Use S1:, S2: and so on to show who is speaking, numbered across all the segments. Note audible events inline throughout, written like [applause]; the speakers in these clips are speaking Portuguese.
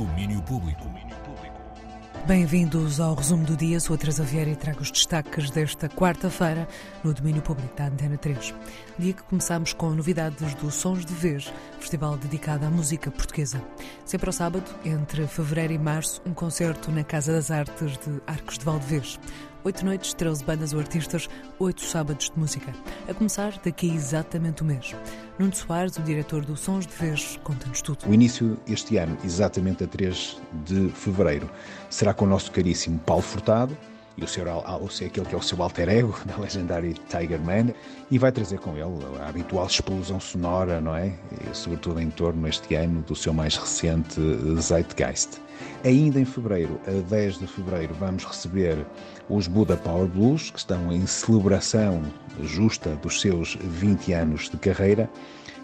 S1: Domínio Público.
S2: Bem-vindos ao resumo do dia. Sou a Teresa Vieira e trago os destaques desta quarta-feira no domínio público da Antena 3. Dia que começamos com novidades do Sons de Vez, festival dedicado à música portuguesa. Sempre ao sábado, entre fevereiro e março, um concerto na Casa das Artes de Arcos de Valdevez. Oito noites, 13 bandas ou artistas, oito sábados de música. A começar daqui a exatamente um mês. Nuno Soares, o diretor do Sons de Vez, conta-nos tudo.
S3: O início este ano, exatamente a 3 de fevereiro, será com o nosso caríssimo Paulo Furtado, e o seu, aquele que é o seu alter ego, [laughs] da legendária Tiger Man, e vai trazer com ele a habitual explosão sonora, não é? E, sobretudo em torno, este ano, do seu mais recente Zeitgeist. Ainda em fevereiro, a 10 de fevereiro, vamos receber os Buda Power Blues, que estão em celebração justa dos seus 20 anos de carreira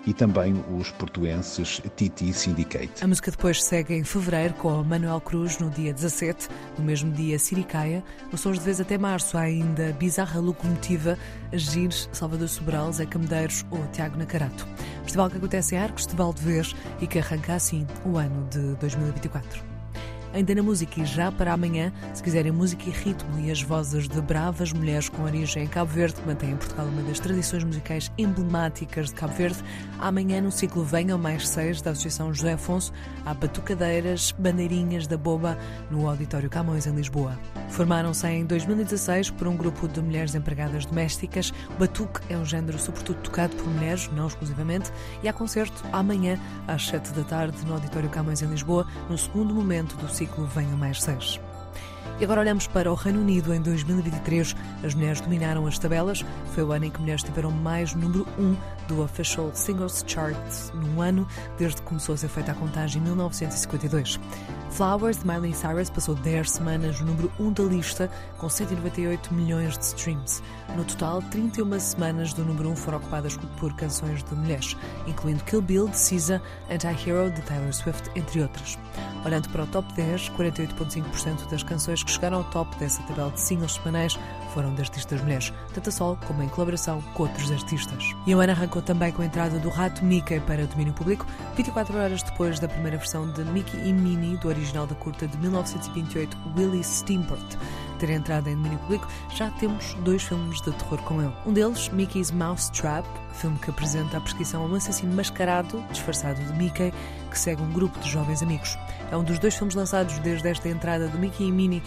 S3: e também os portuenses Titi Syndicate.
S2: A música depois segue em fevereiro com Manuel Cruz no dia 17, no mesmo dia Siricaia. No Sons de Vez até março ainda Bizarra Locomotiva, Agir, Salvador Sobral, Zé Camedeiros ou Tiago Nacarato. Festival que acontece em Arcos de Valdevez e que arranca assim o ano de 2024 ainda na música e já para amanhã, se quiserem música e ritmo e as vozes de bravas mulheres com origem em Cabo Verde, que mantém em Portugal uma das tradições musicais emblemáticas de Cabo Verde, amanhã no ciclo Venham Mais Seis da Associação José Afonso, há batucadeiras, bandeirinhas da boba no Auditório Camões em Lisboa. Formaram-se em 2016 por um grupo de mulheres empregadas domésticas. O batuque é um género sobretudo tocado por mulheres, não exclusivamente, e há concerto amanhã às 7 da tarde no Auditório Camões em Lisboa, no segundo momento do ciclo Venha Mais Seis. E agora olhamos para o Reino Unido. Em 2023, as mulheres dominaram as tabelas. Foi o ano em que mulheres tiveram mais número 1 um do Official Singles Chart num ano, desde que começou a ser feita a contagem em 1952. Flowers, de Miley Cyrus, passou 10 semanas no número 1 da lista, com 198 milhões de streams. No total, 31 semanas do número 1 foram ocupadas por canções de mulheres, incluindo Kill Bill, de SZA, Anti-Hero, de Taylor Swift, entre outras. Olhando para o top 10, 48,5% das canções que chegaram ao top dessa tabela de singles semanais foram de artistas mulheres, tanto a solo como em colaboração com outros artistas. E o ano arrancou também com a entrada do Rato Mickey para o domínio público, 24 horas depois da primeira versão de Mickey e Minnie do original da curta de 1928, Willie Steamboat ter entrado em domínio público, já temos dois filmes de terror com ele. Um deles, Mickey's Mouse Trap, filme que apresenta a perseguição a um assassino mascarado, disfarçado de Mickey, que segue um grupo de jovens amigos. É um dos dois filmes lançados desde esta entrada do Mickey e Minnie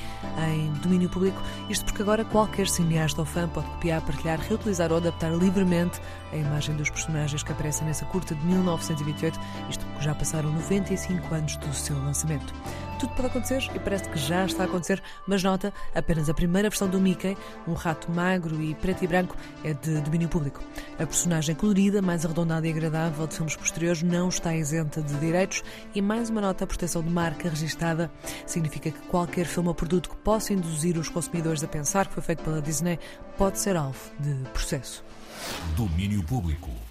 S2: em domínio público, isto porque agora qualquer cineasta ou fã pode copiar, partilhar, reutilizar ou adaptar livremente a imagem dos personagens que aparecem nessa curta de 1928, isto porque já passaram 95 anos do seu lançamento. Tudo pode acontecer e parece que já está a acontecer, mas nota, apenas a primeira versão do Mickey, um rato magro e preto e branco, é de domínio público. A personagem colorida, mais arredondada e agradável de filmes posteriores, não está isenta de direitos e mais uma nota, a proteção de marca registada significa que qualquer filme ou produto que possa induzir os consumidores a pensar que foi feito pela Disney pode ser alvo de processo.
S1: Domínio público.